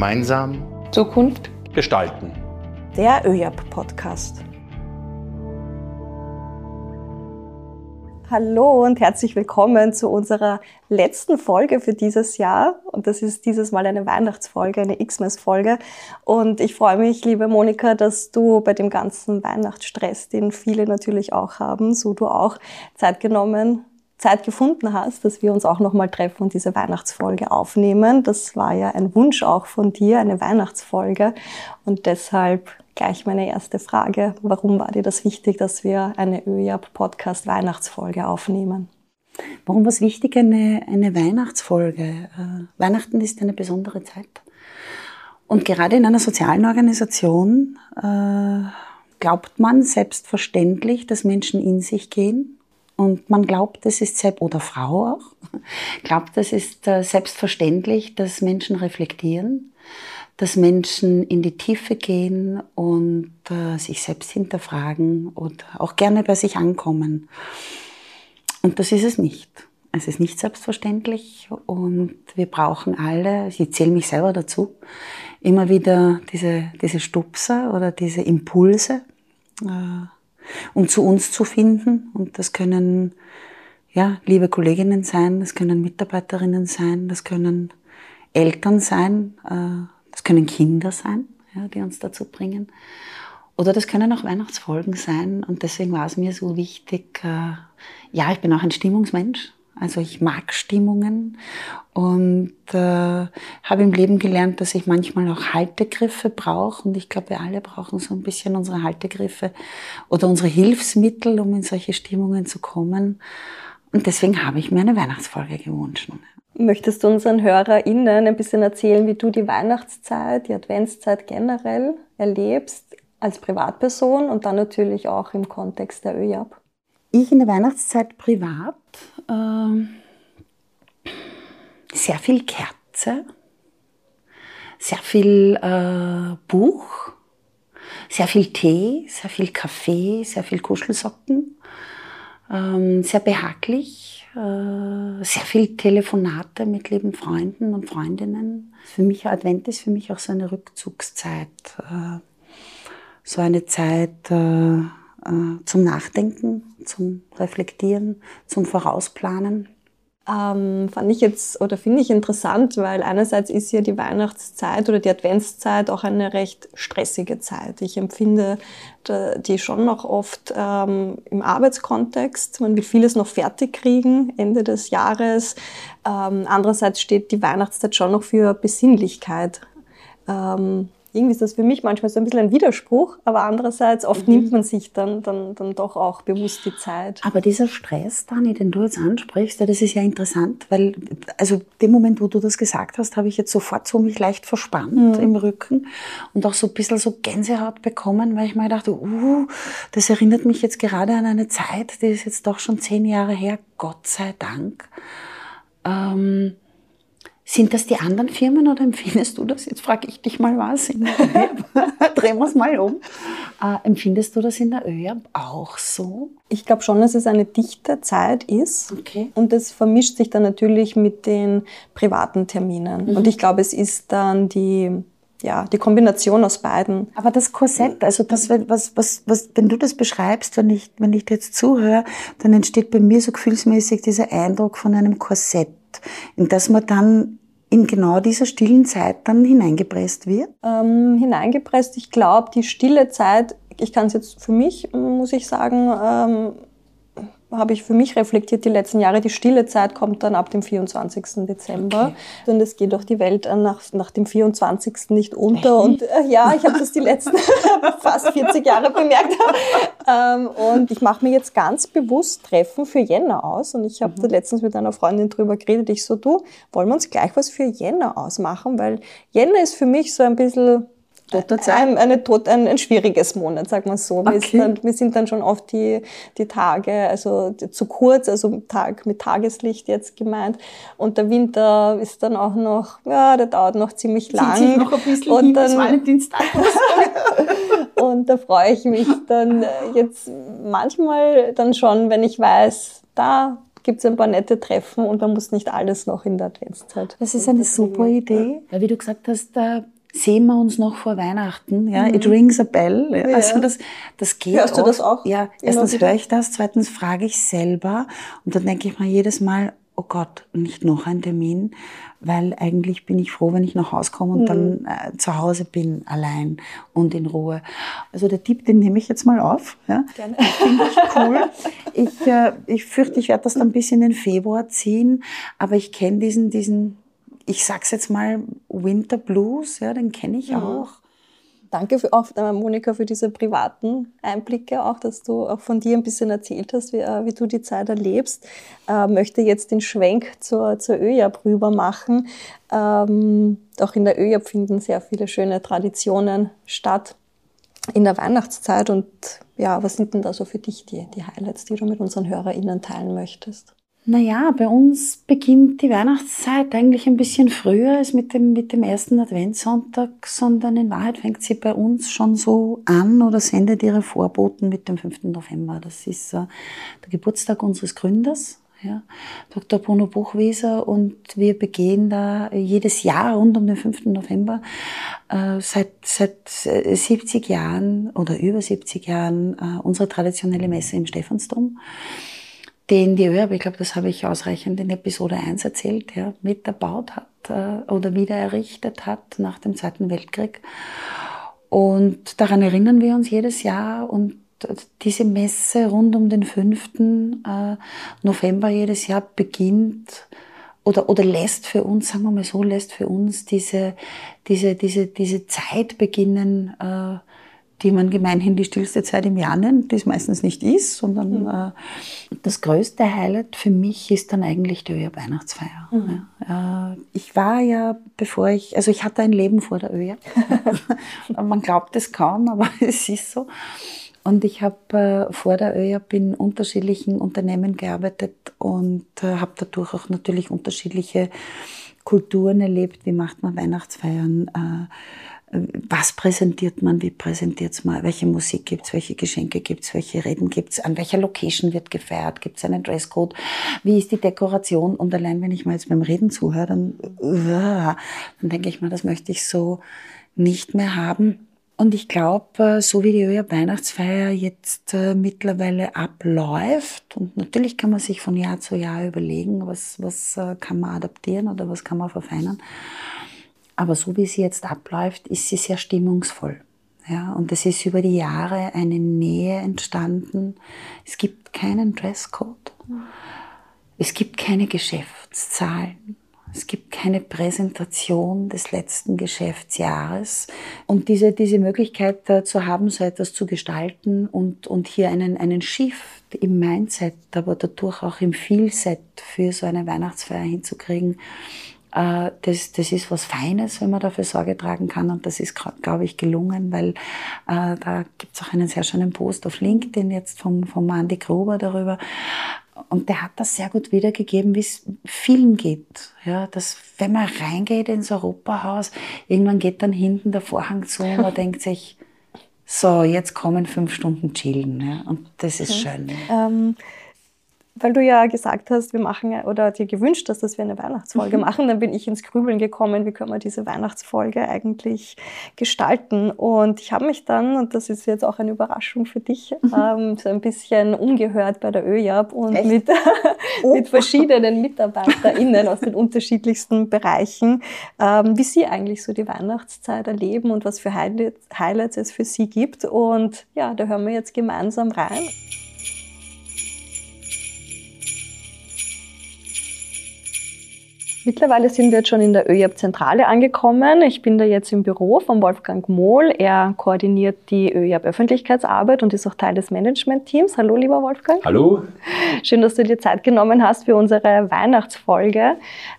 Gemeinsam Zukunft gestalten. Der ÖJAP-Podcast. Hallo und herzlich willkommen zu unserer letzten Folge für dieses Jahr. Und das ist dieses Mal eine Weihnachtsfolge, eine Xmas-Folge. Und ich freue mich, liebe Monika, dass du bei dem ganzen Weihnachtsstress, den viele natürlich auch haben, so du auch Zeit genommen Zeit gefunden hast, dass wir uns auch nochmal treffen und diese Weihnachtsfolge aufnehmen. Das war ja ein Wunsch auch von dir, eine Weihnachtsfolge. Und deshalb gleich meine erste Frage. Warum war dir das wichtig, dass wir eine ÖJAP-Podcast Weihnachtsfolge aufnehmen? Warum war es wichtig, eine, eine Weihnachtsfolge? Äh, Weihnachten ist eine besondere Zeit. Und gerade in einer sozialen Organisation äh, glaubt man selbstverständlich, dass Menschen in sich gehen und man glaubt, es ist selbst, oder Frau auch, glaubt, es ist äh, selbstverständlich, dass Menschen reflektieren, dass Menschen in die Tiefe gehen und äh, sich selbst hinterfragen und auch gerne bei sich ankommen. Und das ist es nicht. Es ist nicht selbstverständlich und wir brauchen alle, ich zähle mich selber dazu, immer wieder diese, diese Stupser oder diese Impulse. Um zu uns zu finden. Und das können ja, liebe Kolleginnen sein, das können Mitarbeiterinnen sein, das können Eltern sein, äh, das können Kinder sein, ja, die uns dazu bringen. Oder das können auch Weihnachtsfolgen sein. Und deswegen war es mir so wichtig, äh, ja, ich bin auch ein Stimmungsmensch. Also ich mag Stimmungen und äh, habe im Leben gelernt, dass ich manchmal auch Haltegriffe brauche. Und ich glaube, wir alle brauchen so ein bisschen unsere Haltegriffe oder unsere Hilfsmittel, um in solche Stimmungen zu kommen. Und deswegen habe ich mir eine Weihnachtsfolge gewünscht. Möchtest du unseren HörerInnen ein bisschen erzählen, wie du die Weihnachtszeit, die Adventszeit generell erlebst als Privatperson und dann natürlich auch im Kontext der ÖJAP? Ich in der Weihnachtszeit privat äh, sehr viel Kerze, sehr viel äh, Buch, sehr viel Tee, sehr viel Kaffee, sehr viel Kuschelsocken, ähm, sehr behaglich, äh, sehr viel Telefonate mit lieben Freunden und Freundinnen. Für mich Advent ist für mich auch so eine Rückzugszeit, äh, so eine Zeit äh, zum Nachdenken, zum Reflektieren, zum Vorausplanen. Ähm, fand ich jetzt oder finde ich interessant, weil einerseits ist ja die Weihnachtszeit oder die Adventszeit auch eine recht stressige Zeit. Ich empfinde die schon noch oft ähm, im Arbeitskontext. Man will vieles noch fertig kriegen Ende des Jahres. Ähm, andererseits steht die Weihnachtszeit schon noch für Besinnlichkeit. Ähm, irgendwie ist das für mich manchmal so ein bisschen ein Widerspruch, aber andererseits oft mhm. nimmt man sich dann, dann, dann doch auch bewusst die Zeit. Aber dieser Stress, Dani, den du jetzt ansprichst, das ist ja interessant, weil, also dem Moment, wo du das gesagt hast, habe ich jetzt sofort so mich leicht verspannt mhm. im Rücken und auch so ein bisschen so Gänsehaut bekommen, weil ich mir dachte, uh, das erinnert mich jetzt gerade an eine Zeit, die ist jetzt doch schon zehn Jahre her, Gott sei Dank. Ähm, sind das die anderen Firmen oder empfindest du das? Jetzt frage ich dich mal was. Drehen wir es mal um. Äh, empfindest du das in der ÖJAB auch so? Ich glaube schon, dass es eine dichte Zeit ist. Okay. Und das vermischt sich dann natürlich mit den privaten Terminen. Mhm. Und ich glaube, es ist dann die ja, die Kombination aus beiden. Aber das Korsett, also das, was, was, was, wenn du das beschreibst, wenn ich, wenn ich dir jetzt zuhöre, dann entsteht bei mir so gefühlsmäßig dieser Eindruck von einem Korsett, in das man dann in genau dieser stillen Zeit dann hineingepresst wird? Ähm, hineingepresst, ich glaube, die stille Zeit, ich kann es jetzt für mich, muss ich sagen, ähm, habe ich für mich reflektiert die letzten Jahre. Die stille Zeit kommt dann ab dem 24. Dezember. Okay. Und es geht auch die Welt nach, nach dem 24. nicht unter. Und äh, ja, ich habe das die letzten fast 40 Jahre bemerkt. ähm, und ich mache mir jetzt ganz bewusst Treffen für Jänner aus. Und ich habe mhm. letztens mit einer Freundin drüber geredet. Ich so, du, wollen wir uns gleich was für Jänner ausmachen? Weil Jänner ist für mich so ein bisschen ein, eine ein, ein schwieriges Monat, sagen wir so. Okay. Wir, dann, wir sind dann schon oft die, die Tage, also zu kurz, also Tag mit Tageslicht jetzt gemeint. Und der Winter ist dann auch noch, ja, der dauert noch ziemlich lang. Zieht sich noch ein bisschen und dann, Valentinstag. und da freue ich mich dann jetzt manchmal dann schon, wenn ich weiß, da gibt es ein paar nette Treffen und man muss nicht alles noch in der Adventszeit. Das ist eine super Idee. Weil wie du gesagt hast, da sehen wir uns noch vor Weihnachten. Ja, mhm. it rings a bell. Ja. Also das, das geht. Hörst du das auch? Ja, erstens höre ich das, zweitens frage ich selber und dann denke ich mir jedes Mal, oh Gott, nicht noch ein Termin, weil eigentlich bin ich froh, wenn ich nach Hause komme und mhm. dann äh, zu Hause bin, allein und in Ruhe. Also der Tipp, den nehme ich jetzt mal auf. Ja. Gerne. Finde ich cool. ich, äh, ich fürchte, ich werde das dann ein bisschen in den Februar ziehen, aber ich kenne diesen, diesen, ich sag's jetzt mal, Winter Blues, ja, den kenne ich mhm. auch danke für, auch, äh, Monika, für diese privaten Einblicke, auch, dass du auch von dir ein bisschen erzählt hast, wie, äh, wie du die Zeit erlebst. Äh, möchte jetzt den Schwenk zur, zur ÖJAB rüber machen. Ähm, auch in der ÖJAB finden sehr viele schöne Traditionen statt in der Weihnachtszeit. Und ja, was sind denn da so für dich die, die Highlights, die du mit unseren HörerInnen teilen möchtest? Naja, bei uns beginnt die Weihnachtszeit eigentlich ein bisschen früher als mit dem, mit dem ersten Adventssonntag, sondern in Wahrheit fängt sie bei uns schon so an oder sendet ihre Vorboten mit dem 5. November. Das ist äh, der Geburtstag unseres Gründers, ja, Dr. Bruno Buchwieser und wir begehen da jedes Jahr rund um den 5. November äh, seit, seit 70 Jahren oder über 70 Jahren äh, unsere traditionelle Messe im Stephansdom den die ÖRB, ich glaube, das habe ich ausreichend in Episode 1 erzählt, ja, mit erbaut hat äh, oder wieder errichtet hat nach dem Zweiten Weltkrieg. Und daran erinnern wir uns jedes Jahr und diese Messe rund um den 5. Äh, November jedes Jahr beginnt oder, oder lässt für uns, sagen wir mal so, lässt für uns diese, diese, diese, diese Zeit beginnen, äh, die man gemeinhin die stillste Zeit im Jahr nennt, die es meistens nicht ist, sondern mhm. äh, das größte Highlight für mich ist dann eigentlich die ÖJA Weihnachtsfeier. Mhm. Ja, äh, ich war ja, bevor ich, also ich hatte ein Leben vor der ÖJA. man glaubt es kaum, aber es ist so. Und ich habe äh, vor der ÖJAP in unterschiedlichen Unternehmen gearbeitet und äh, habe dadurch auch natürlich unterschiedliche Kulturen erlebt. Wie macht man Weihnachtsfeiern? Was präsentiert man, wie präsentiert es mal, welche Musik gibt es, welche Geschenke gibt es, welche Reden gibt es, an welcher Location wird gefeiert, gibt es einen Dresscode, wie ist die Dekoration? Und allein wenn ich mal jetzt beim Reden zuhöre, dann, dann denke ich mal, das möchte ich so nicht mehr haben. Und ich glaube, äh, so wie die ÖA Weihnachtsfeier jetzt äh, mittlerweile abläuft, und natürlich kann man sich von Jahr zu Jahr überlegen, was, was äh, kann man adaptieren oder was kann man verfeinern. Aber so wie sie jetzt abläuft, ist sie sehr stimmungsvoll. Ja, und es ist über die Jahre eine Nähe entstanden. Es gibt keinen Dresscode. Es gibt keine Geschäftszahlen. Es gibt keine Präsentation des letzten Geschäftsjahres. Und diese, diese Möglichkeit zu haben, so etwas zu gestalten und, und hier einen, einen Shift im Mindset, aber dadurch auch im Feelset für so eine Weihnachtsfeier hinzukriegen, das, das ist was Feines, wenn man dafür Sorge tragen kann. Und das ist, glaube ich, gelungen, weil äh, da gibt es auch einen sehr schönen Post auf LinkedIn jetzt vom, vom Andy Gruber darüber. Und der hat das sehr gut wiedergegeben, wie es vielen geht. Ja, dass wenn man reingeht ins Europahaus, irgendwann geht dann hinten der Vorhang zu und man denkt sich, so, jetzt kommen fünf Stunden chillen. Ja, und das ist okay. schön. Ähm, weil du ja gesagt hast, wir machen oder dir gewünscht hast, dass wir eine Weihnachtsfolge mhm. machen, dann bin ich ins Grübeln gekommen, wie können wir diese Weihnachtsfolge eigentlich gestalten. Und ich habe mich dann, und das ist jetzt auch eine Überraschung für dich, mhm. ähm, so ein bisschen umgehört bei der ÖJAB und mit, oh. mit verschiedenen MitarbeiterInnen aus den unterschiedlichsten Bereichen, ähm, wie sie eigentlich so die Weihnachtszeit erleben und was für Highlights es für sie gibt. Und ja, da hören wir jetzt gemeinsam rein. Mittlerweile sind wir jetzt schon in der ÖJAB-Zentrale angekommen. Ich bin da jetzt im Büro von Wolfgang Mohl. Er koordiniert die ÖJAB-Öffentlichkeitsarbeit und ist auch Teil des Management-Teams. Hallo, lieber Wolfgang. Hallo. Schön, dass du dir Zeit genommen hast für unsere Weihnachtsfolge.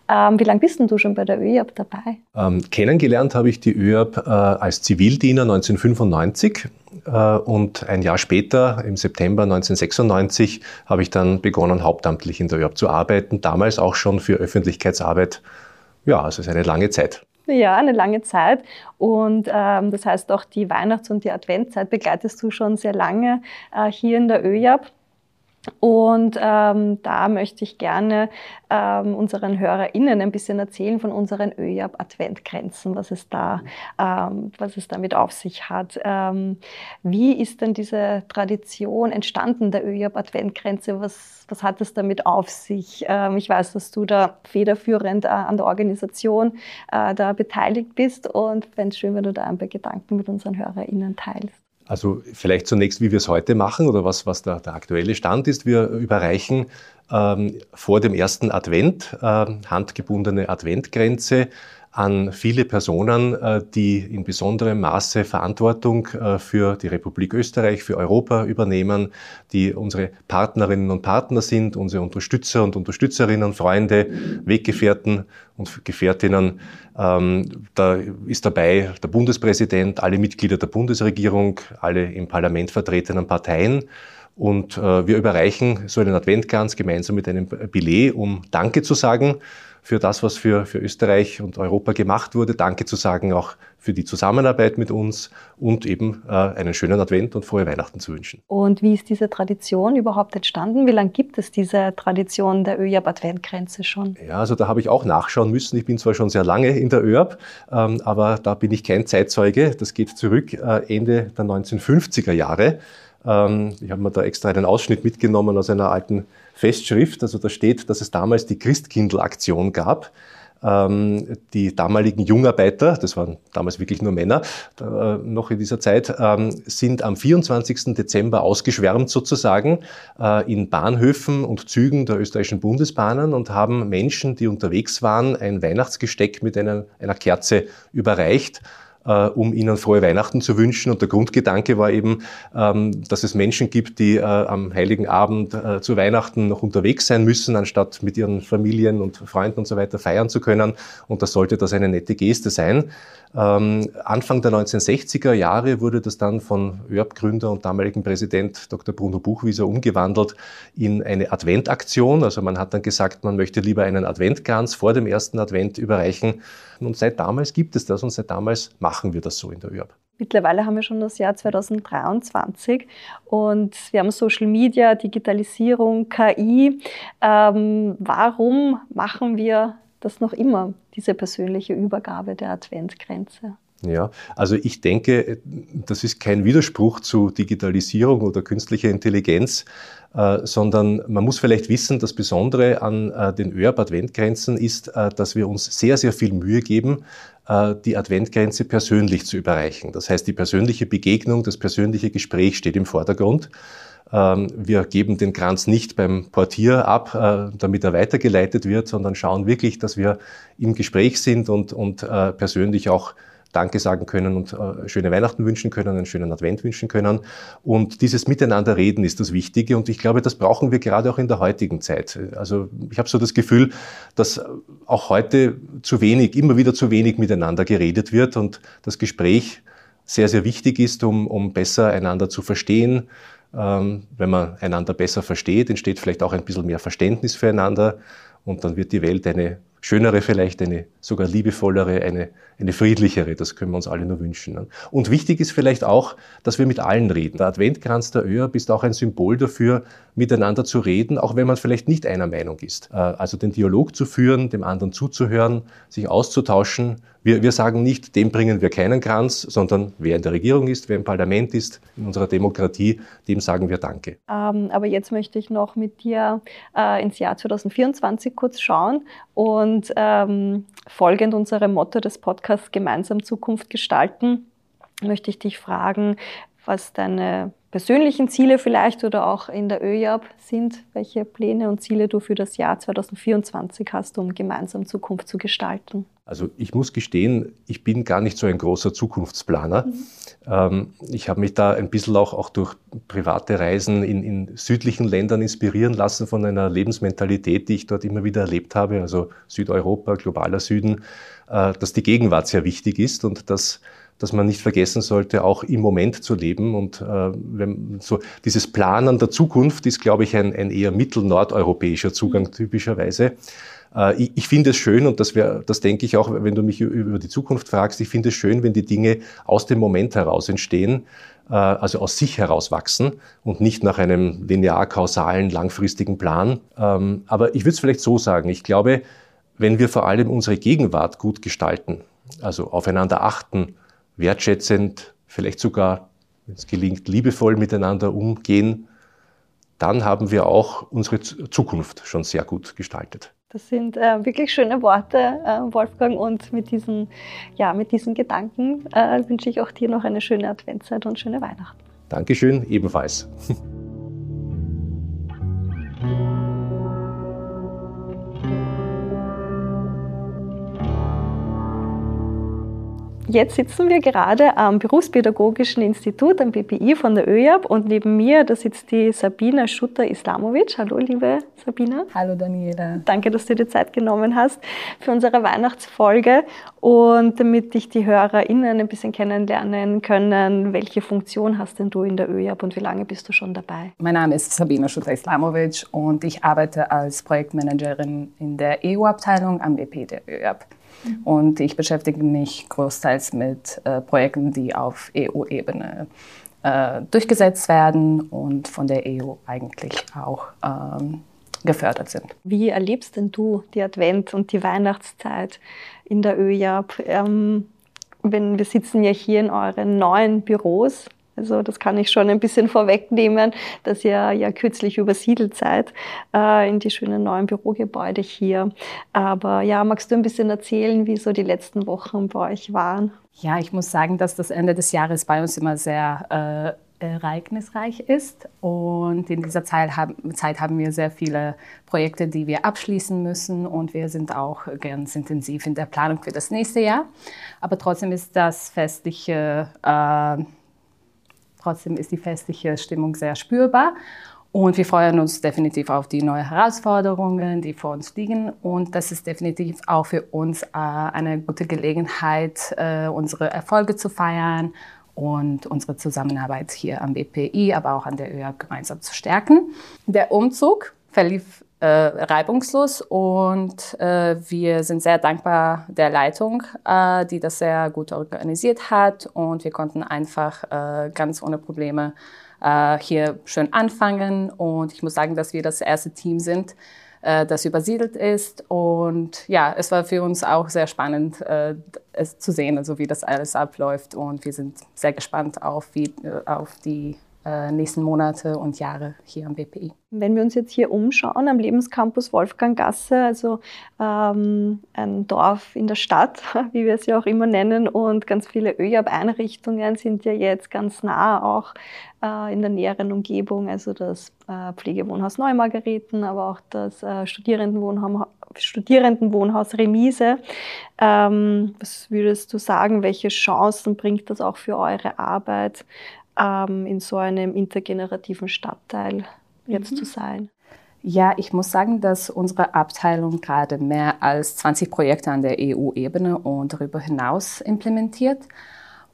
Ähm, wie lange bist denn du schon bei der ÖJAB dabei? Ähm, kennengelernt habe ich die ÖJAB äh, als Zivildiener 1995 äh, und ein Jahr später, im September 1996, habe ich dann begonnen, hauptamtlich in der ÖRB zu arbeiten. Damals auch schon für Öffentlichkeitsarbeit. Ja, also es ist eine lange Zeit. Ja, eine lange Zeit. Und ähm, das heißt, auch die Weihnachts- und die Adventzeit begleitest du schon sehr lange äh, hier in der ÖJAB. Und ähm, da möchte ich gerne ähm, unseren HörerInnen ein bisschen erzählen von unseren ÖJAB-Adventgrenzen, was es da, ähm, was es damit auf sich hat. Ähm, wie ist denn diese Tradition entstanden der ÖJAB-Adventgrenze? Was, was hat es damit auf sich? Ähm, ich weiß, dass du da federführend äh, an der Organisation äh, da beteiligt bist und fände es schön, wenn du da ein paar Gedanken mit unseren HörerInnen teilst. Also vielleicht zunächst, wie wir es heute machen oder was, was der, der aktuelle Stand ist. Wir überreichen ähm, vor dem ersten Advent äh, handgebundene Adventgrenze an viele Personen, äh, die in besonderem Maße Verantwortung äh, für die Republik Österreich, für Europa übernehmen, die unsere Partnerinnen und Partner sind, unsere Unterstützer und Unterstützerinnen, Freunde, Weggefährten und Gefährtinnen. Ähm, da ist dabei der Bundespräsident, alle Mitglieder der Bundesregierung, alle im Parlament vertretenen Parteien. Und äh, wir überreichen so einen Adventkranz gemeinsam mit einem Billet, um Danke zu sagen für das, was für, für Österreich und Europa gemacht wurde. Danke zu sagen auch für die Zusammenarbeit mit uns und eben äh, einen schönen Advent und frohe Weihnachten zu wünschen. Und wie ist diese Tradition überhaupt entstanden? Wie lange gibt es diese Tradition der ÖJAB Adventgrenze schon? Ja, also da habe ich auch nachschauen müssen. Ich bin zwar schon sehr lange in der ÖJAB, ähm, aber da bin ich kein Zeitzeuge. Das geht zurück äh, Ende der 1950er Jahre. Ähm, ich habe mir da extra einen Ausschnitt mitgenommen aus einer alten Festschrift. Also da steht, dass es damals die Christkindl-Aktion gab. Ähm, die damaligen Jungarbeiter, das waren damals wirklich nur Männer, äh, noch in dieser Zeit, ähm, sind am 24. Dezember ausgeschwärmt sozusagen äh, in Bahnhöfen und Zügen der österreichischen Bundesbahnen und haben Menschen, die unterwegs waren, ein Weihnachtsgesteck mit einer, einer Kerze überreicht äh, um ihnen frohe Weihnachten zu wünschen. Und der Grundgedanke war eben, ähm, dass es Menschen gibt, die äh, am heiligen Abend äh, zu Weihnachten noch unterwegs sein müssen, anstatt mit ihren Familien und Freunden und so weiter feiern zu können. Und das sollte das eine nette Geste sein. Ähm, Anfang der 1960er Jahre wurde das dann von ÖRB-Gründer und damaligen Präsident Dr. Bruno Buchwieser umgewandelt in eine Adventaktion. Also man hat dann gesagt, man möchte lieber einen Adventkranz vor dem ersten Advent überreichen. Und seit damals gibt es das und seit damals machen wir das so in der ÖRB. Mittlerweile haben wir schon das Jahr 2023 und wir haben Social Media, Digitalisierung, KI. Ähm, warum machen wir das noch immer, diese persönliche Übergabe der Adventgrenze. Ja, also ich denke, das ist kein Widerspruch zu Digitalisierung oder künstlicher Intelligenz, äh, sondern man muss vielleicht wissen, das Besondere an äh, den ÖRB-Adventgrenzen ist, äh, dass wir uns sehr, sehr viel Mühe geben, die Adventgrenze persönlich zu überreichen. Das heißt, die persönliche Begegnung, das persönliche Gespräch steht im Vordergrund. Ähm, wir geben den Kranz nicht beim Portier ab, damit er weitergeleitet wird, sondern schauen wirklich, dass wir im Gespräch sind und, und persönlich auch Danke sagen können und äh, schöne Weihnachten wünschen können, einen schönen Advent wünschen können. Und dieses Miteinanderreden ist das Wichtige und ich glaube, das brauchen wir gerade auch in der heutigen Zeit. Also ich habe so das Gefühl, dass auch heute zu wenig, immer wieder zu wenig miteinander geredet wird und das Gespräch sehr, sehr wichtig ist, um, um besser einander zu verstehen, ähm, wenn man einander besser versteht, entsteht vielleicht auch ein bisschen mehr Verständnis füreinander und dann wird die Welt eine schönere vielleicht, eine sogar liebevollere, eine, eine friedlichere. Das können wir uns alle nur wünschen. Ne? Und wichtig ist vielleicht auch, dass wir mit allen reden. Der Adventkranz der ÖRB ist auch ein Symbol dafür, miteinander zu reden, auch wenn man vielleicht nicht einer Meinung ist. Äh, also den Dialog zu führen, dem anderen zuzuhören, sich auszutauschen. Wir, wir sagen nicht, dem bringen wir keinen Kranz, sondern wer in der Regierung ist, wer im Parlament ist, in unserer Demokratie, dem sagen wir Danke. Ähm, aber jetzt möchte ich noch mit dir äh, ins Jahr 2024 kurz schauen und ähm, folgend unserem Motto des Podcasts Gemeinsam Zukunft gestalten, möchte ich dich fragen, was deine persönlichen Ziele vielleicht oder auch in der ÖJAB sind, welche Pläne und Ziele du für das Jahr 2024 hast, um gemeinsam Zukunft zu gestalten. Also ich muss gestehen, ich bin gar nicht so ein großer Zukunftsplaner. Mhm. Ähm, ich habe mich da ein bisschen auch, auch durch private Reisen in, in, südlichen Ländern inspirieren lassen von einer Lebensmentalität, die ich dort immer wieder erlebt habe, also Südeuropa, globaler Süden, äh, dass die Gegenwart sehr wichtig ist und dass dass man nicht vergessen sollte, auch im Moment zu leben. Und äh, wenn, so dieses Planen der Zukunft ist, glaube ich, ein, ein eher mittelnordeuropäischer Zugang typischerweise. Äh, ich, ich finde es schön und das, wär, das denke ich auch, wenn du mich über die Zukunft fragst, ich finde es schön, wenn die Dinge aus dem Moment heraus entstehen, äh, also aus sich heraus wachsen und nicht nach einem linear-kausalen, langfristigen Plan. Ähm, aber ich würde es vielleicht so sagen, ich glaube, wenn wir vor allem unsere Gegenwart gut gestalten, also aufeinander achten, wertschätzend, vielleicht sogar, wenn es gelingt, liebevoll miteinander umgehen, dann haben wir auch unsere Zukunft schon sehr gut gestaltet. Das sind äh, wirklich schöne Worte, äh, Wolfgang. Und mit diesen, ja, mit diesen Gedanken äh, wünsche ich auch dir noch eine schöne Adventszeit und schöne Weihnachten. Dankeschön, ebenfalls. Jetzt sitzen wir gerade am Berufspädagogischen Institut am BPI von der ÖJAB und neben mir, da sitzt die Sabina Schutter-Islamovic. Hallo, liebe Sabina. Hallo, Daniela. Danke, dass du dir Zeit genommen hast für unsere Weihnachtsfolge und damit dich die HörerInnen ein bisschen kennenlernen können, welche Funktion hast denn du in der ÖJAB und wie lange bist du schon dabei? Mein Name ist Sabina Schutter-Islamovic und ich arbeite als Projektmanagerin in der EU-Abteilung am BP der ÖJAB. Und ich beschäftige mich großteils mit äh, Projekten, die auf EU-Ebene äh, durchgesetzt werden und von der EU eigentlich auch ähm, gefördert sind. Wie erlebst denn du die Advent- und die Weihnachtszeit in der ÖJAB? Ähm, wenn wir sitzen ja hier in euren neuen Büros also das kann ich schon ein bisschen vorwegnehmen, dass ihr ja kürzlich übersiedelt seid äh, in die schönen neuen Bürogebäude hier. Aber ja, magst du ein bisschen erzählen, wie so die letzten Wochen bei euch waren? Ja, ich muss sagen, dass das Ende des Jahres bei uns immer sehr äh, ereignisreich ist. Und in dieser Zeit haben, wir sehr viele Projekte, die wir abschließen müssen. Und wir sind auch ganz intensiv in der Planung für das nächste Jahr. Aber trotzdem ist das festliche äh, Trotzdem ist die festliche Stimmung sehr spürbar. Und wir freuen uns definitiv auf die neuen Herausforderungen, die vor uns liegen. Und das ist definitiv auch für uns äh, eine gute Gelegenheit, äh, unsere Erfolge zu feiern und unsere Zusammenarbeit hier am BPI, aber auch an der ÖAB gemeinsam zu stärken. Der Umzug verlief äh, reibungslos und äh, wir sind sehr dankbar der Leitung, äh, die das sehr gut organisiert hat und wir konnten einfach äh, ganz ohne Probleme äh, hier schön anfangen und ich muss sagen, dass wir das erste Team sind, äh, das übersiedelt ist und ja, es war für uns auch sehr spannend, es zu sehen, also wie das alles abläuft und wir sind sehr gespannt auf, wie, auf die nächsten Monate und Jahre hier am BPI. Wenn wir uns jetzt hier umschauen am Lebenscampus Wolfganggasse, also ähm, ein Dorf in der Stadt, wie wir es ja auch immer nennen, und ganz viele ÖJAB-Einrichtungen sind ja jetzt ganz nah auch äh, in der näheren Umgebung, also das äh, Pflegewohnhaus Neumargareten, aber auch das äh, Studierendenwohnhaus, Studierendenwohnhaus Remise. Ähm, was würdest du sagen, welche Chancen bringt das auch für eure Arbeit? Ähm, in so einem intergenerativen Stadtteil jetzt mhm. zu sein? Ja, ich muss sagen, dass unsere Abteilung gerade mehr als 20 Projekte an der EU-Ebene und darüber hinaus implementiert.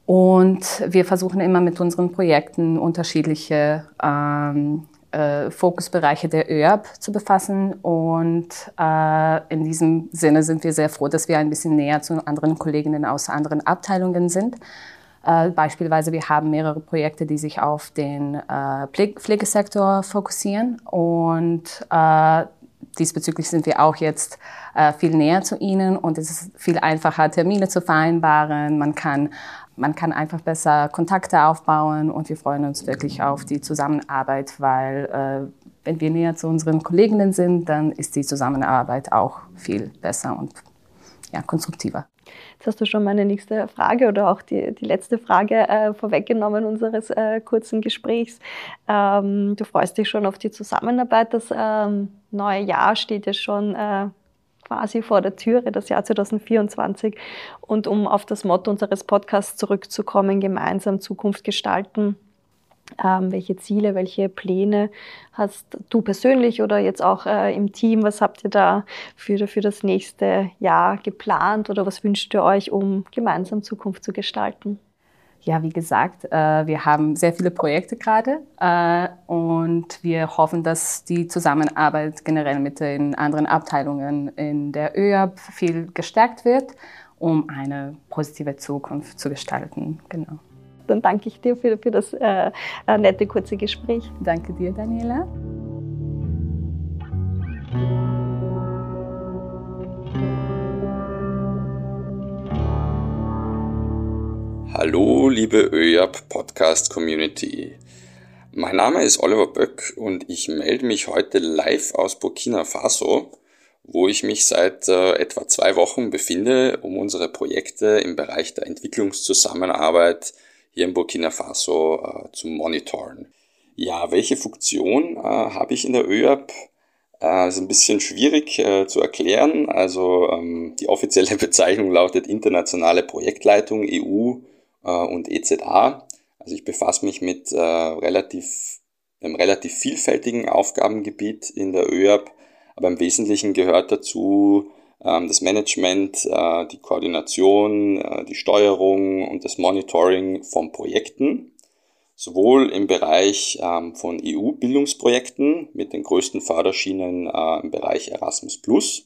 Und wir versuchen immer mit unseren Projekten unterschiedliche ähm, äh, Fokusbereiche der ÖAB zu befassen. Und äh, in diesem Sinne sind wir sehr froh, dass wir ein bisschen näher zu anderen Kolleginnen aus anderen Abteilungen sind, äh, beispielsweise, wir haben mehrere Projekte, die sich auf den äh, Pflegesektor fokussieren. Und äh, diesbezüglich sind wir auch jetzt äh, viel näher zu Ihnen. Und es ist viel einfacher, Termine zu vereinbaren. Man kann, man kann einfach besser Kontakte aufbauen. Und wir freuen uns wirklich auf die Zusammenarbeit, weil äh, wenn wir näher zu unseren Kolleginnen sind, dann ist die Zusammenarbeit auch viel besser und ja, konstruktiver. Jetzt hast du schon meine nächste Frage oder auch die, die letzte Frage äh, vorweggenommen unseres äh, kurzen Gesprächs. Ähm, du freust dich schon auf die Zusammenarbeit. Das ähm, neue Jahr steht ja schon äh, quasi vor der Türe, das Jahr 2024. Und um auf das Motto unseres Podcasts zurückzukommen, gemeinsam Zukunft gestalten, ähm, welche Ziele, welche Pläne hast du persönlich oder jetzt auch äh, im Team? Was habt ihr da für, für das nächste Jahr geplant oder was wünscht ihr euch, um gemeinsam Zukunft zu gestalten? ja, wie gesagt, äh, wir haben sehr viele Projekte gerade äh, und wir hoffen, dass die Zusammenarbeit generell mit den anderen Abteilungen in der ÖAB viel gestärkt wird, um eine positive Zukunft zu gestalten. Genau. Dann danke ich dir für, für das äh, äh nette kurze Gespräch. Danke dir, Daniela. Hallo, liebe ÖJAP Podcast Community. Mein Name ist Oliver Böck und ich melde mich heute live aus Burkina Faso, wo ich mich seit äh, etwa zwei Wochen befinde, um unsere Projekte im Bereich der Entwicklungszusammenarbeit hier in Burkina Faso äh, zu monitoren. Ja, welche Funktion äh, habe ich in der ÖJAP? Äh, ist ein bisschen schwierig äh, zu erklären. Also ähm, die offizielle Bezeichnung lautet Internationale Projektleitung EU äh, und EZA. Also ich befasse mich mit äh, relativ, einem relativ vielfältigen Aufgabengebiet in der ÖAB, aber im Wesentlichen gehört dazu das Management, äh, die Koordination, äh, die Steuerung und das Monitoring von Projekten, sowohl im Bereich ähm, von EU-Bildungsprojekten mit den größten Förderschienen äh, im Bereich Erasmus Plus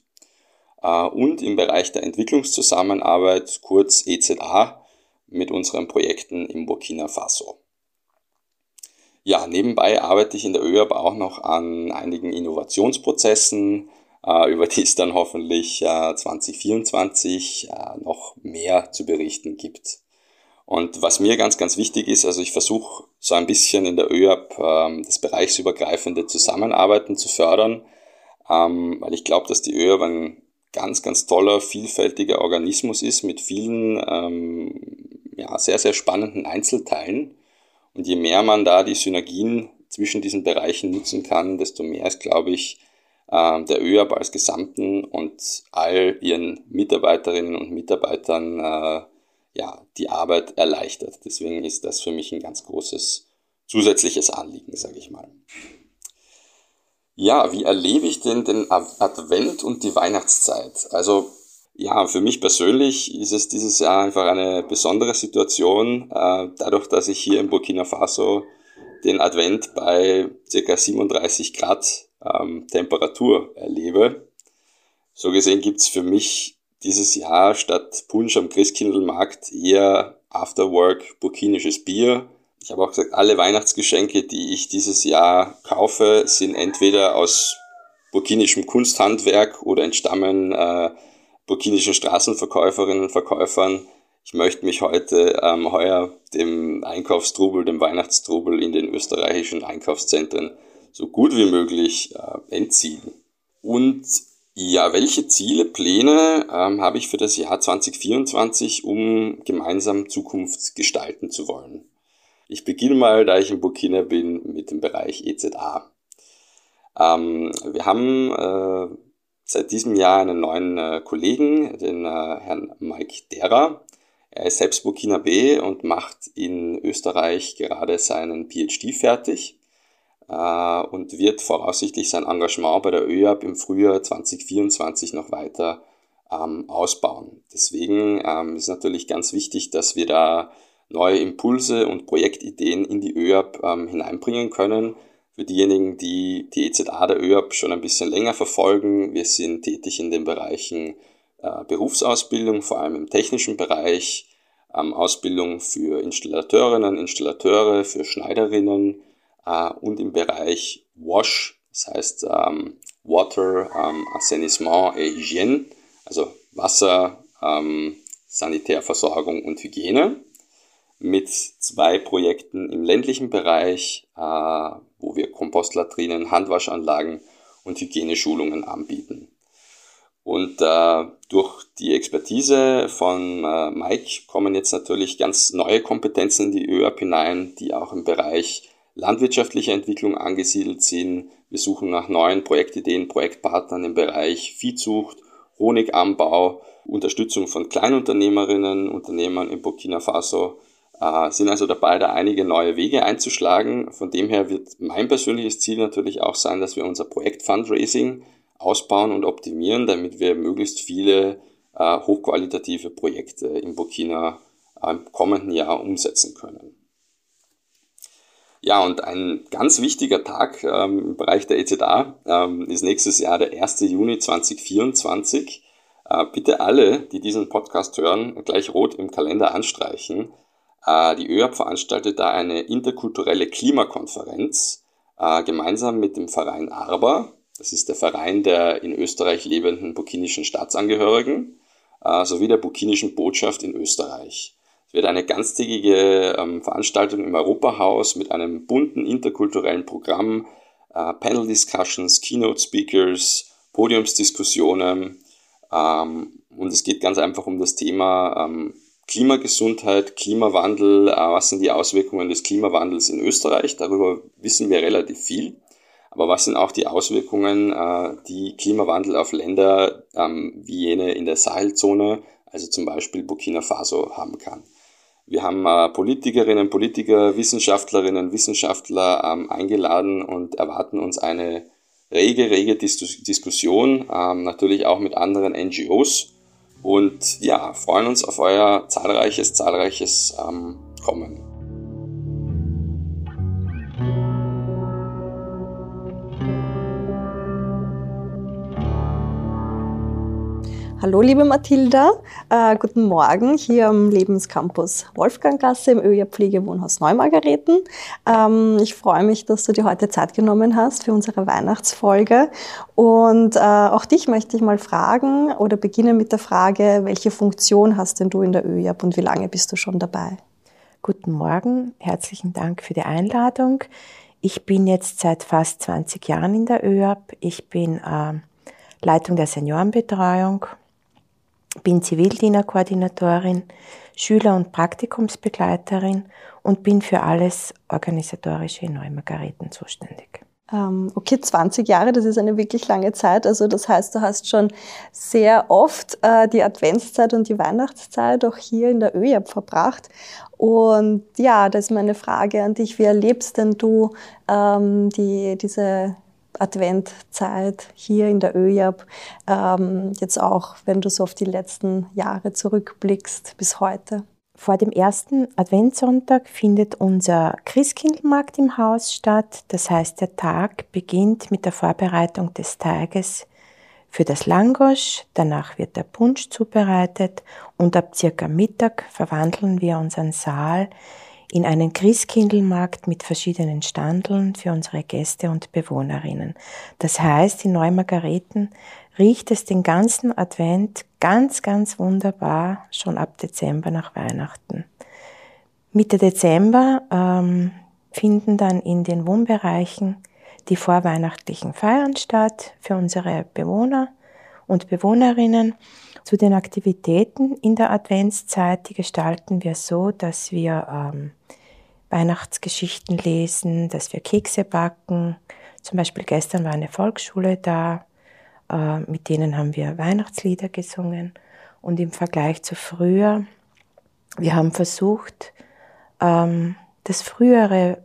und im Bereich der Entwicklungszusammenarbeit, kurz EZA, mit unseren Projekten in Burkina Faso. Ja, nebenbei arbeite ich in der ÖAB auch noch an einigen Innovationsprozessen, über die es dann hoffentlich 2024 äh, äh, noch mehr zu berichten gibt. Und was mir ganz, ganz wichtig ist, also ich versuche so ein bisschen in der ÖAB ähm, das bereichsübergreifende Zusammenarbeiten zu fördern, ähm, weil ich glaube, dass die ÖAB ein ganz, ganz toller, vielfältiger Organismus ist mit vielen ähm, ja, sehr, sehr spannenden Einzelteilen. Und je mehr man da die Synergien zwischen diesen Bereichen nutzen kann, desto mehr ist, glaube ich, äh, der ÖAB als Gesamten und all ihren Mitarbeiterinnen und Mitarbeitern äh, ja, die Arbeit erleichtert. Deswegen ist das für mich ein ganz großes zusätzliches Anliegen, sage ich mal. Ja, wie erlebe ich denn den Advent und die Weihnachtszeit? Also ja, für mich persönlich ist es dieses Jahr einfach eine besondere Situation, äh, dadurch, dass ich hier in Burkina Faso den Advent bei circa 37 Grad ähm, Temperatur erlebe. So gesehen gibt's für mich dieses Jahr statt Punsch am Christkindlmarkt eher Afterwork burkinisches Bier. Ich habe auch gesagt, alle Weihnachtsgeschenke, die ich dieses Jahr kaufe, sind entweder aus burkinischem Kunsthandwerk oder entstammen äh, burkinischen Straßenverkäuferinnen und Verkäufern. Ich möchte mich heute ähm, heuer dem Einkaufstrubel, dem Weihnachtstrubel in den österreichischen Einkaufszentren so gut wie möglich äh, entziehen. Und ja, welche Ziele, Pläne ähm, habe ich für das Jahr 2024, um gemeinsam Zukunft gestalten zu wollen? Ich beginne mal, da ich in Burkina bin, mit dem Bereich EZA. Ähm, wir haben äh, seit diesem Jahr einen neuen äh, Kollegen, den äh, Herrn Mike Derer. Er ist selbst Burkina und macht in Österreich gerade seinen PhD fertig äh, und wird voraussichtlich sein Engagement bei der ÖAB im Frühjahr 2024 noch weiter ähm, ausbauen. Deswegen ähm, ist natürlich ganz wichtig, dass wir da neue Impulse und Projektideen in die ÖAB ähm, hineinbringen können, für diejenigen, die die EZA der ÖAB schon ein bisschen länger verfolgen, wir sind tätig in den Bereichen äh, Berufsausbildung, vor allem im technischen Bereich, ähm, Ausbildung für Installateurinnen, Installateure, für Schneiderinnen äh, und im Bereich WASH, das heißt ähm, Water, ähm, Assainissement et Hygiene, also Wasser, ähm, Sanitärversorgung und Hygiene mit zwei Projekten im ländlichen Bereich, äh, wo wir Kompostlatrinen, Handwaschanlagen und Hygieneschulungen anbieten. Und äh, durch die Expertise von äh, Mike kommen jetzt natürlich ganz neue Kompetenzen in die ÖAP hinein, die auch im Bereich landwirtschaftliche Entwicklung angesiedelt sind. Wir suchen nach neuen Projektideen, Projektpartnern im Bereich Viehzucht, Honiganbau, Unterstützung von Kleinunternehmerinnen, Unternehmern in Burkina Faso äh, sind also dabei, da einige neue Wege einzuschlagen. Von dem her wird mein persönliches Ziel natürlich auch sein, dass wir unser Projekt Fundraising ausbauen und optimieren, damit wir möglichst viele äh, hochqualitative Projekte in Burkina im kommenden Jahr umsetzen können. Ja, und ein ganz wichtiger Tag ähm, im Bereich der EZA ähm, ist nächstes Jahr der 1. Juni 2024. Äh, bitte alle, die diesen Podcast hören, gleich rot im Kalender anstreichen. Äh, die ÖAB veranstaltet da eine interkulturelle Klimakonferenz äh, gemeinsam mit dem Verein ARBA. Das ist der Verein der in Österreich lebenden burkinischen Staatsangehörigen äh, sowie der burkinischen Botschaft in Österreich. Es wird eine ganztägige ähm, Veranstaltung im Europahaus mit einem bunten interkulturellen Programm, äh, Panel Discussions, Keynote Speakers, Podiumsdiskussionen ähm, und es geht ganz einfach um das Thema ähm, Klimagesundheit, Klimawandel, äh, was sind die Auswirkungen des Klimawandels in Österreich? Darüber wissen wir relativ viel. Aber was sind auch die Auswirkungen, äh, die Klimawandel auf Länder ähm, wie jene in der Sahelzone, also zum Beispiel Burkina Faso, haben kann? Wir haben äh, Politikerinnen, Politiker, Wissenschaftlerinnen, Wissenschaftler ähm, eingeladen und erwarten uns eine rege, rege Dis Diskussion, ähm, natürlich auch mit anderen NGOs und ja, freuen uns auf euer zahlreiches, zahlreiches ähm, Kommen. Hallo liebe Mathilda, äh, guten Morgen hier am Lebenscampus Wolfganggasse im ÖIA Pflegewohnhaus Neumargareten. Ähm, ich freue mich, dass du dir heute Zeit genommen hast für unsere Weihnachtsfolge und äh, auch dich möchte ich mal fragen oder beginnen mit der Frage, welche Funktion hast denn du in der ÖIAP und wie lange bist du schon dabei? Guten Morgen, herzlichen Dank für die Einladung. Ich bin jetzt seit fast 20 Jahren in der ÖAP. Ich bin äh, Leitung der Seniorenbetreuung bin Zivildienerkoordinatorin, Schüler- und Praktikumsbegleiterin und bin für alles Organisatorische in Neumargareten zuständig. Ähm, okay, 20 Jahre, das ist eine wirklich lange Zeit. Also das heißt, du hast schon sehr oft äh, die Adventszeit und die Weihnachtszeit auch hier in der ÖJAP verbracht. Und ja, das ist meine Frage an dich. Wie erlebst denn du ähm, die, diese Adventzeit hier in der ÖJAB, ähm, jetzt auch, wenn du so auf die letzten Jahre zurückblickst bis heute? Vor dem ersten Adventssonntag findet unser Christkindlmarkt im Haus statt. Das heißt, der Tag beginnt mit der Vorbereitung des Tages für das Langosch. Danach wird der Punsch zubereitet und ab circa Mittag verwandeln wir unseren Saal in einen Christkindlmarkt mit verschiedenen Standeln für unsere Gäste und Bewohnerinnen. Das heißt, in Neumargareten riecht es den ganzen Advent ganz, ganz wunderbar schon ab Dezember nach Weihnachten. Mitte Dezember ähm, finden dann in den Wohnbereichen die vorweihnachtlichen Feiern statt für unsere Bewohner und Bewohnerinnen. Zu den Aktivitäten in der Adventszeit, die gestalten wir so, dass wir ähm, Weihnachtsgeschichten lesen, dass wir Kekse backen. Zum Beispiel gestern war eine Volksschule da, äh, mit denen haben wir Weihnachtslieder gesungen. Und im Vergleich zu früher, wir haben versucht, ähm, das frühere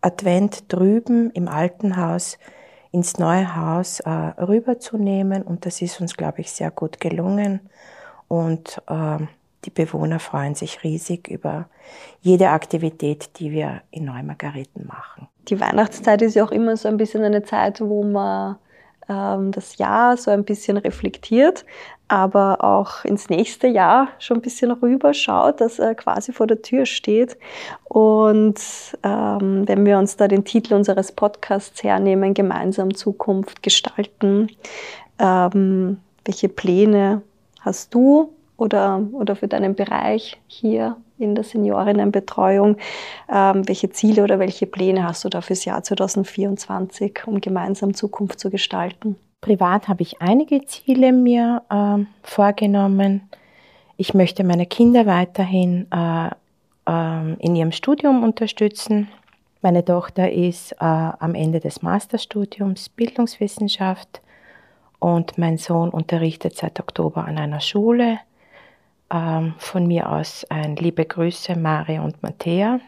Advent drüben im alten Haus ins neue Haus äh, rüberzunehmen. Und das ist uns, glaube ich, sehr gut gelungen. Und äh, die Bewohner freuen sich riesig über jede Aktivität, die wir in Neumargareten machen. Die Weihnachtszeit ist ja auch immer so ein bisschen eine Zeit, wo man ähm, das Jahr so ein bisschen reflektiert, aber auch ins nächste Jahr schon ein bisschen rüberschaut, dass er quasi vor der Tür steht. Und ähm, wenn wir uns da den Titel unseres Podcasts hernehmen, gemeinsam Zukunft gestalten, ähm, welche Pläne hast du oder, oder für deinen Bereich hier in der Seniorinnenbetreuung. Ähm, welche Ziele oder welche Pläne hast du da fürs Jahr 2024, um gemeinsam Zukunft zu gestalten? Privat habe ich einige Ziele mir äh, vorgenommen. Ich möchte meine Kinder weiterhin äh, äh, in ihrem Studium unterstützen. Meine Tochter ist äh, am Ende des Masterstudiums Bildungswissenschaft und mein Sohn unterrichtet seit Oktober an einer Schule ähm, von mir aus ein liebe Grüße, Maria und Matthäa.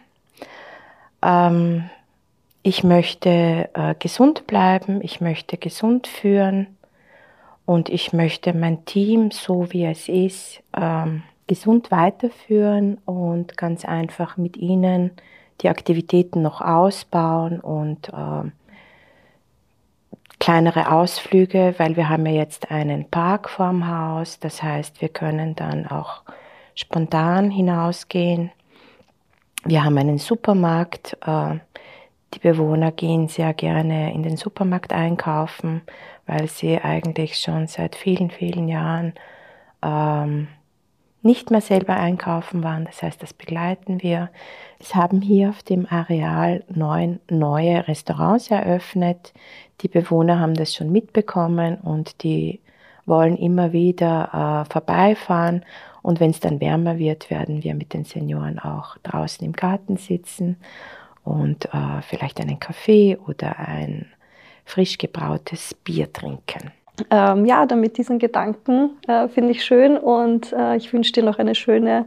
Ähm, ich möchte äh, gesund bleiben, ich möchte gesund führen und ich möchte mein Team, so wie es ist, ähm, gesund weiterführen und ganz einfach mit ihnen die Aktivitäten noch ausbauen und äh, kleinere Ausflüge, weil wir haben ja jetzt einen Park vorm Haus. Das heißt, wir können dann auch spontan hinausgehen. Wir haben einen Supermarkt. Äh, die Bewohner gehen sehr gerne in den Supermarkt einkaufen, weil sie eigentlich schon seit vielen, vielen Jahren ähm, nicht mehr selber einkaufen waren. Das heißt, das begleiten wir. Es haben hier auf dem Areal neun neue Restaurants eröffnet. Die Bewohner haben das schon mitbekommen und die wollen immer wieder äh, vorbeifahren. Und wenn es dann wärmer wird, werden wir mit den Senioren auch draußen im Garten sitzen und äh, vielleicht einen Kaffee oder ein frisch gebrautes Bier trinken. Ähm, ja, dann mit diesen Gedanken äh, finde ich schön und äh, ich wünsche dir noch eine schöne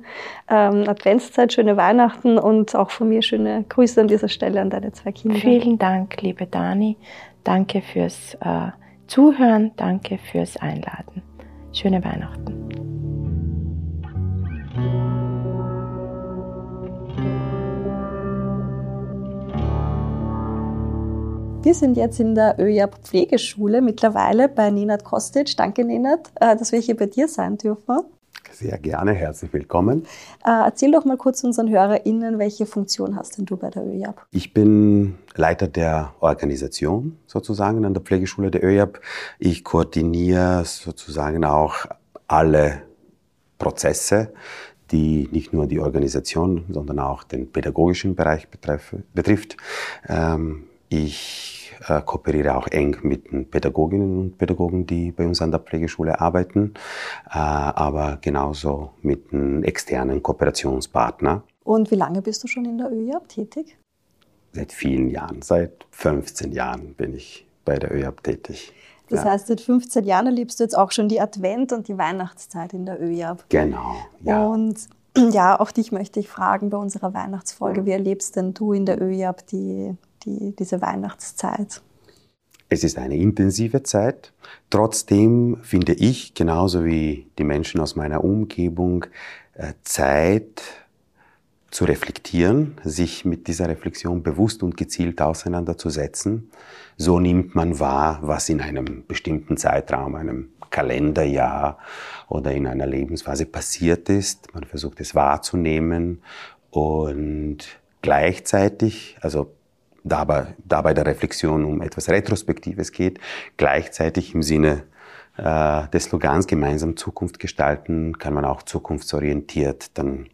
ähm, Adventszeit, schöne Weihnachten und auch von mir schöne Grüße an dieser Stelle an deine zwei Kinder. Vielen Dank, liebe Dani. Danke fürs äh, Zuhören, danke fürs Einladen. Schöne Weihnachten. Wir sind jetzt in der ÖJAB Pflegeschule mittlerweile bei Nenad Kostic. Danke, Nenad, äh, dass wir hier bei dir sein dürfen. Sehr gerne, herzlich willkommen. Äh, erzähl doch mal kurz unseren HörerInnen, welche Funktion hast denn du bei der ÖJAB? Ich bin Leiter der Organisation sozusagen an der Pflegeschule der ÖJAB. Ich koordiniere sozusagen auch alle Prozesse, die nicht nur die Organisation, sondern auch den pädagogischen Bereich betreff, betrifft. Ähm, ich äh, kooperiere auch eng mit den Pädagoginnen und Pädagogen, die bei uns an der Pflegeschule arbeiten, äh, aber genauso mit einem externen Kooperationspartner. Und wie lange bist du schon in der ÖJAB tätig? Seit vielen Jahren, seit 15 Jahren bin ich bei der ÖJAB tätig. Das ja. heißt, seit 15 Jahren erlebst du jetzt auch schon die Advent- und die Weihnachtszeit in der ÖJAB. Genau, ja. Und ja, auch dich möchte ich fragen bei unserer Weihnachtsfolge, wie erlebst denn du in der ÖJAB die, die, diese Weihnachtszeit? Es ist eine intensive Zeit. Trotzdem finde ich, genauso wie die Menschen aus meiner Umgebung, äh, Zeit zu reflektieren, sich mit dieser Reflexion bewusst und gezielt auseinanderzusetzen. So nimmt man wahr, was in einem bestimmten Zeitraum, einem Kalenderjahr oder in einer Lebensphase passiert ist. Man versucht es wahrzunehmen und gleichzeitig, also dabei, dabei der Reflexion um etwas Retrospektives geht, gleichzeitig im Sinne äh, des Slogans gemeinsam Zukunft gestalten, kann man auch zukunftsorientiert dann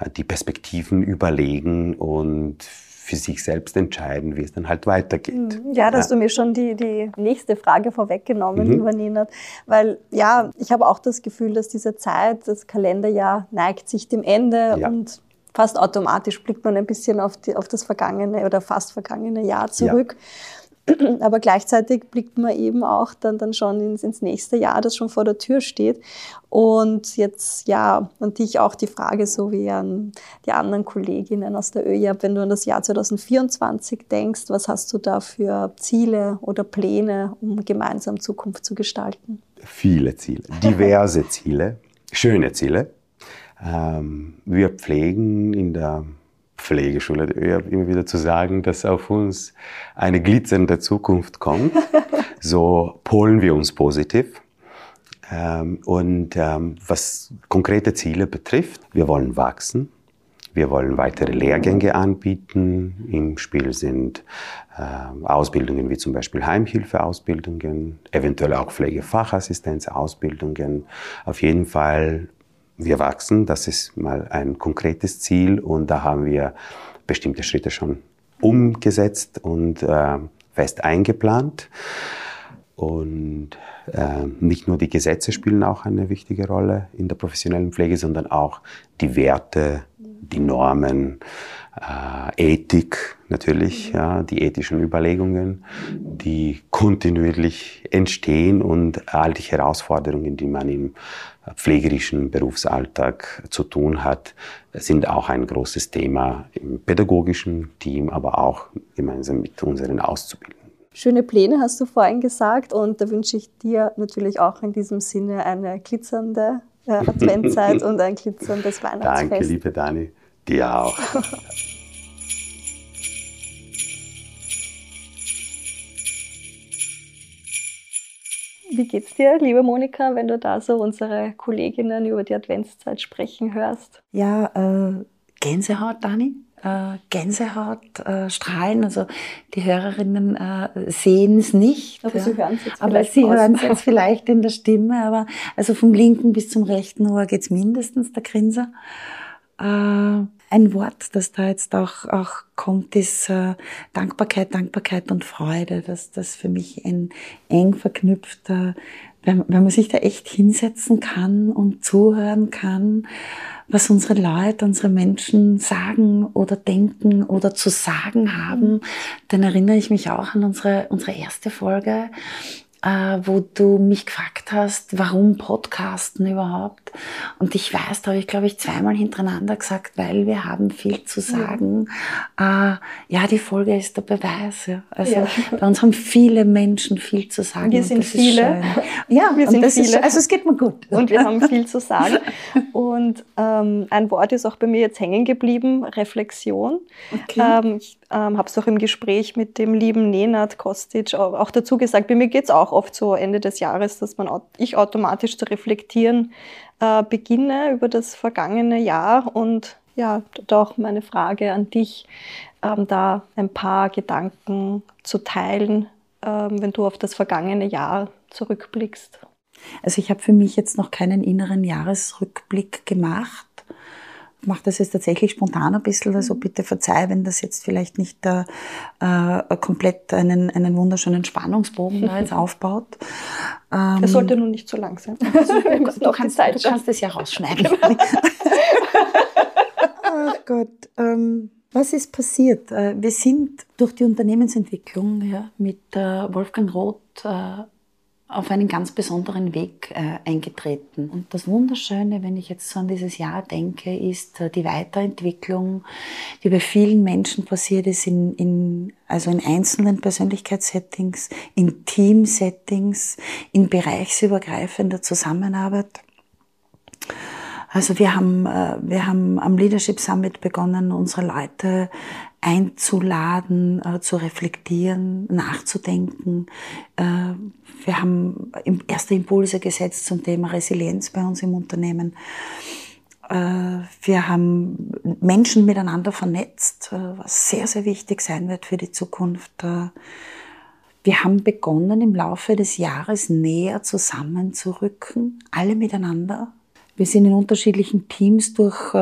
äh, die Perspektiven überlegen und für sich selbst entscheiden, wie es dann halt weitergeht. Mhm. Ja, da hast ja. du mir schon die, die nächste Frage vorweggenommen, mhm. lieber Nenad. Weil ja, ich habe auch das Gefühl, dass diese Zeit, das Kalenderjahr neigt sich dem Ende ja. und fast automatisch blickt man ein bisschen auf, die, auf das vergangene oder fast vergangene Jahr zurück. Ja. Aber gleichzeitig blickt man eben auch dann, dann schon ins, ins nächste Jahr, das schon vor der Tür steht. Und jetzt, ja, an dich auch die Frage, so wie an die anderen Kolleginnen aus der ÖJAB, wenn du an das Jahr 2024 denkst, was hast du da für Ziele oder Pläne, um gemeinsam Zukunft zu gestalten? Viele Ziele, diverse Ziele, schöne Ziele. Ähm, wir pflegen in der Pflegeschule der ÖAB immer wieder zu sagen, dass auf uns eine glitzernde Zukunft kommt. so polen wir uns positiv. Ähm, und ähm, was konkrete Ziele betrifft, wir wollen wachsen. Wir wollen weitere Lehrgänge anbieten. Im Spiel sind äh, Ausbildungen wie zum Beispiel Heimhilfeausbildungen, eventuell auch Pflegefachassistenzausbildungen. Auf jeden Fall wir wachsen, das ist mal ein konkretes Ziel und da haben wir bestimmte Schritte schon umgesetzt und äh, fest eingeplant. Und äh, nicht nur die Gesetze spielen auch eine wichtige Rolle in der professionellen Pflege, sondern auch die Werte, die Normen, äh, Ethik natürlich, ja, die ethischen Überlegungen, die kontinuierlich entstehen und all die Herausforderungen, die man im pflegerischen Berufsalltag zu tun hat, sind auch ein großes Thema im pädagogischen Team, aber auch gemeinsam mit unseren Auszubildenden. Schöne Pläne hast du vorhin gesagt und da wünsche ich dir natürlich auch in diesem Sinne eine glitzernde äh, Adventzeit und ein glitzerndes Weihnachtsfest. Danke, liebe Dani. Dir auch. Wie geht's dir, liebe Monika, wenn du da so unsere Kolleginnen über die Adventszeit sprechen hörst? Ja, äh, Gänsehaut, Dani. Äh, Gänsehaut, äh, Strahlen. Also die Hörerinnen äh, sehen es nicht. Aber ja. sie hören es jetzt Aber vielleicht sie hören es jetzt vielleicht in der Stimme. Aber also vom linken bis zum rechten Ohr geht's mindestens, der Grinser. Äh, ein Wort, das da jetzt auch, auch kommt, ist äh, Dankbarkeit, Dankbarkeit und Freude. Das das für mich ein eng verknüpfter, wenn, wenn man sich da echt hinsetzen kann und zuhören kann, was unsere Leute, unsere Menschen sagen oder denken oder zu sagen haben, dann erinnere ich mich auch an unsere, unsere erste Folge, wo du mich gefragt hast, warum Podcasten überhaupt. Und ich weiß, da habe ich, glaube ich, zweimal hintereinander gesagt, weil wir haben viel zu sagen. Ja, äh, ja die Folge ist der Beweis. Ja. Also Ja. bei uns haben viele Menschen viel zu sagen. Wir sind viele. Ja, Wir sind das Ist, viele. also es geht mir gut. und wir haben viel zu sagen. Und ähm, ein Wort ist auch bei mir jetzt hängen geblieben, Reflexion. Okay. Ähm, ich ähm, habe es auch im Gespräch mit dem lieben Nenad Kostic auch, auch dazu gesagt, bei mir geht es auch oft so Ende des Jahres, dass man ich automatisch zu reflektieren äh, beginne über das vergangene Jahr und ja, da auch meine Frage an dich, ähm, da ein paar Gedanken zu teilen, ähm, wenn du auf das vergangene Jahr zurückblickst. Also ich habe für mich jetzt noch keinen inneren Jahresrückblick gemacht. Ich mache das jetzt tatsächlich spontan ein bisschen, also bitte verzeih, wenn das jetzt vielleicht nicht äh, äh, komplett einen, einen wunderschönen Spannungsbogen da jetzt aufbaut. Ähm, Es sollte nun nicht zu lang sein. Also du, kannst, Zeit du kannst es ja rausschneiden. Ach Gott. Ähm, was ist passiert? Äh, Wir sind durch die Unternehmensentwicklung ja, mit äh, Wolfgang Roth auf einen ganz besonderen Weg äh, eingetreten. Und das Wunderschöne, wenn ich jetzt so an dieses Jahr denke, ist äh, die Weiterentwicklung, die bei vielen Menschen passiert ist, in, in, also in einzelnen Persönlichkeitssettings, in Teamsettings, in bereichsübergreifender Zusammenarbeit. Also wir haben, äh, wir haben am Leadership Summit begonnen, unsere Leute einzuladen, äh, zu reflektieren, nachzudenken. Äh, Wir haben erste Impulse gesetzt zum Thema Resilienz bei uns im Unternehmen. Äh, Wir haben Menschen miteinander vernetzt, äh, was sehr, sehr wichtig sein wird für die Zukunft. Äh, Wir haben begonnen, im Laufe des Jahres näher zusammenzurücken, alle miteinander. Wir sind in unterschiedlichen Teams durch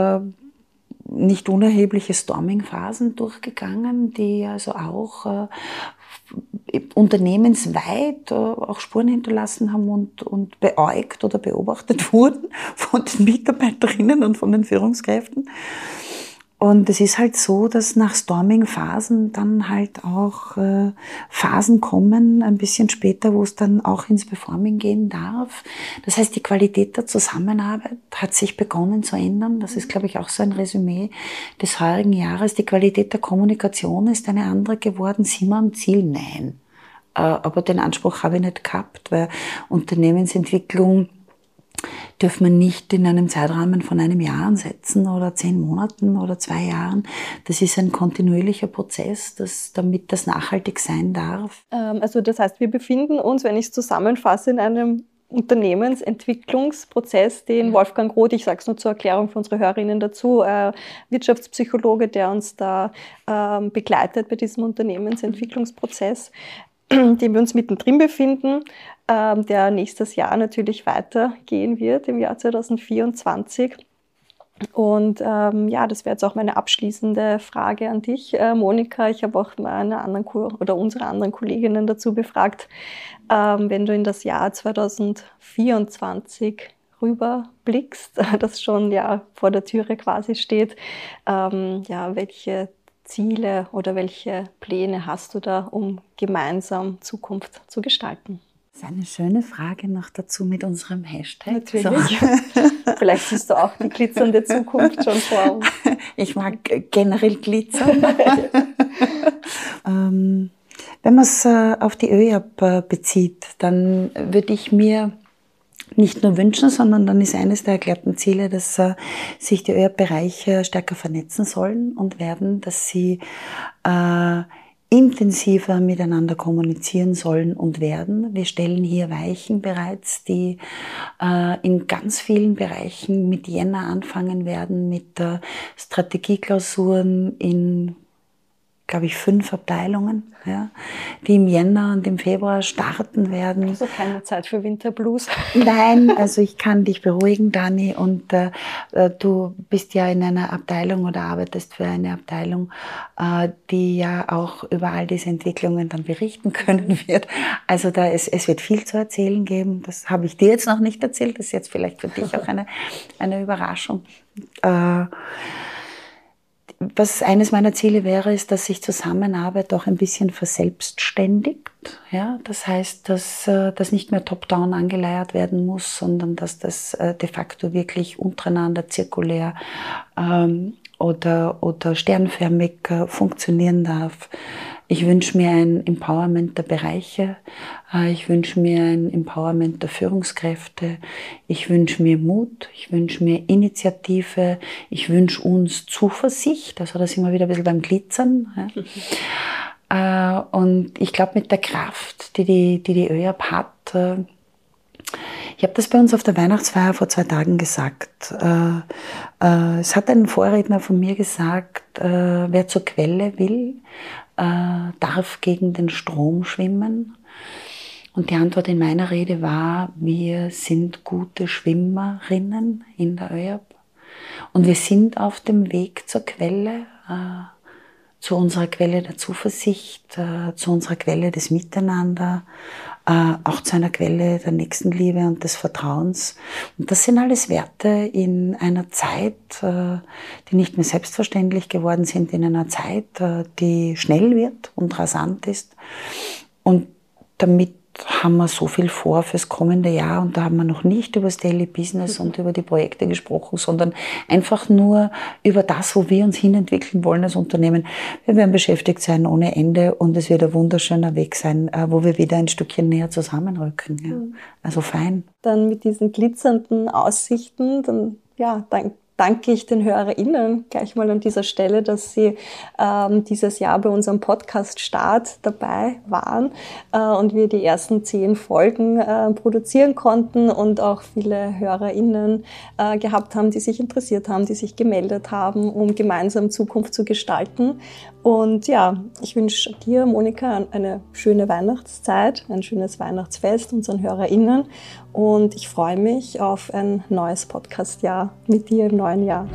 nicht unerhebliche Storming-Phasen durchgegangen, die also auch äh, unternehmensweit äh, auch Spuren hinterlassen haben und, und beäugt oder beobachtet wurden von den Mitarbeiterinnen und von den Führungskräften. Und es ist halt so, dass nach Storming-Phasen dann halt auch äh, Phasen kommen, ein bisschen später, wo es dann auch ins Performing gehen darf. Das heißt, die Qualität der Zusammenarbeit hat sich begonnen zu ändern. Das ist, glaube ich, auch so ein Resümee des heurigen Jahres. Die Qualität der Kommunikation ist eine andere geworden. Sind wir am Ziel? Nein. Äh, aber den Anspruch habe ich nicht gehabt, weil Unternehmensentwicklung dürfen wir nicht in einem Zeitrahmen von einem Jahr ansetzen oder zehn Monaten oder zwei Jahren. Das ist ein kontinuierlicher Prozess, das, damit das nachhaltig sein darf. Ähm, Also das heißt, wir befinden uns, wenn ich es zusammenfasse, in einem Unternehmensentwicklungsprozess, den Wolfgang Roth, ich sage es nur zur Erklärung für unsere Hörerinnen dazu, äh, Wirtschaftspsychologe, der uns da ähm, begleitet bei diesem Unternehmensentwicklungsprozess, in dem wir uns mittendrin befinden, der nächstes Jahr natürlich weitergehen wird, im Jahr 2024. Und ähm, ja, das wäre jetzt auch meine abschließende Frage an dich, äh, Monika. Ich habe auch meine anderen Ko oder unsere anderen Kolleginnen dazu befragt, ähm, wenn du in das Jahr 2024 rüberblickst, das schon ja vor der Türe quasi steht, ähm, ja, welche Ziele oder welche Pläne hast du da, um gemeinsam Zukunft zu gestalten? Das ist eine schöne Frage noch dazu mit unserem Hashtag. Natürlich. So. Vielleicht siehst du auch die glitzernde Zukunft schon vor uns. Ich mag generell Glitzer. ähm, wenn man es äh, auf die ÖJAP äh, bezieht, dann würde ich mir nicht nur wünschen, sondern dann ist eines der erklärten Ziele, dass äh, sich die ÖRB-Bereiche stärker vernetzen sollen und werden, dass sie äh, intensiver miteinander kommunizieren sollen und werden. Wir stellen hier Weichen bereits, die äh, in ganz vielen Bereichen mit Jänner anfangen werden, mit äh, Strategieklausuren in glaube ich, fünf Abteilungen, ja, die im Jänner und im Februar starten werden. Also keine Zeit für Winterblues. Nein, also ich kann dich beruhigen, Dani, und äh, äh, du bist ja in einer Abteilung oder arbeitest für eine Abteilung, äh, die ja auch über all diese Entwicklungen dann berichten können wird. Also da es, es wird viel zu erzählen geben. Das habe ich dir jetzt noch nicht erzählt. Das ist jetzt vielleicht für dich auch eine, eine Überraschung. Äh, was eines meiner Ziele wäre, ist, dass sich Zusammenarbeit auch ein bisschen verselbstständigt. Ja, das heißt, dass äh, das nicht mehr top-down angeleiert werden muss, sondern dass das äh, de facto wirklich untereinander zirkulär ähm, oder, oder sternförmig äh, funktionieren darf. Ich wünsche mir ein Empowerment der Bereiche. Äh, ich wünsche mir ein Empowerment der Führungskräfte. Ich wünsche mir Mut. Ich wünsche mir Initiative. Ich wünsche uns Zuversicht. Also da sind wir wieder ein bisschen beim Glitzern. Äh, und ich glaube, mit der Kraft, die die, die, die ÖAP hat, äh, ich habe das bei uns auf der Weihnachtsfeier vor zwei Tagen gesagt. es hat ein Vorredner von mir gesagt, wer zur Quelle will, äh, darf gegen den Strom schwimmen? Und die Antwort in meiner Rede war, wir sind gute Schwimmerinnen in der ÖAB. Und wir sind auf dem Weg zur Quelle, äh, zu unserer Quelle der Zuversicht, äh, zu unserer Quelle des Miteinander, äh, auch zu einer Quelle der Nächstenliebe und des Vertrauens. Und das sind alles Werte in einer Zeit, äh, die nicht mehr selbstverständlich geworden sind, in einer Zeit, äh, die schnell wird und rasant ist. Und damit haben wir so viel vor fürs kommende Jahr und da haben wir noch nicht über das Daily Business und über die Projekte gesprochen, sondern einfach nur über das, wo wir uns hinentwickeln wollen als Unternehmen. Wir werden beschäftigt sein ohne Ende und es wird ein wunderschöner Weg sein, äh, wo wir wieder ein Stückchen näher zusammenrücken. Ja. Mhm. Also fein. Dann mit diesen glitzernden Aussichten, dann ja, danke danke ich den HörerInnen gleich mal an dieser Stelle, dass sie ähm, dieses Jahr bei unserem Podcast-Start dabei waren äh, und wir die ersten zehn Folgen äh, produzieren konnten und auch viele HörerInnen äh, gehabt haben, die sich interessiert haben, die sich gemeldet haben, um gemeinsam Zukunft zu gestalten. Und ja, ich wünsche dir, Monika, eine schöne Weihnachtszeit, ein schönes Weihnachtsfest unseren HörerInnen. Und ich freue mich auf ein neues Podcast-Jahr mit dir im neuen Jahr.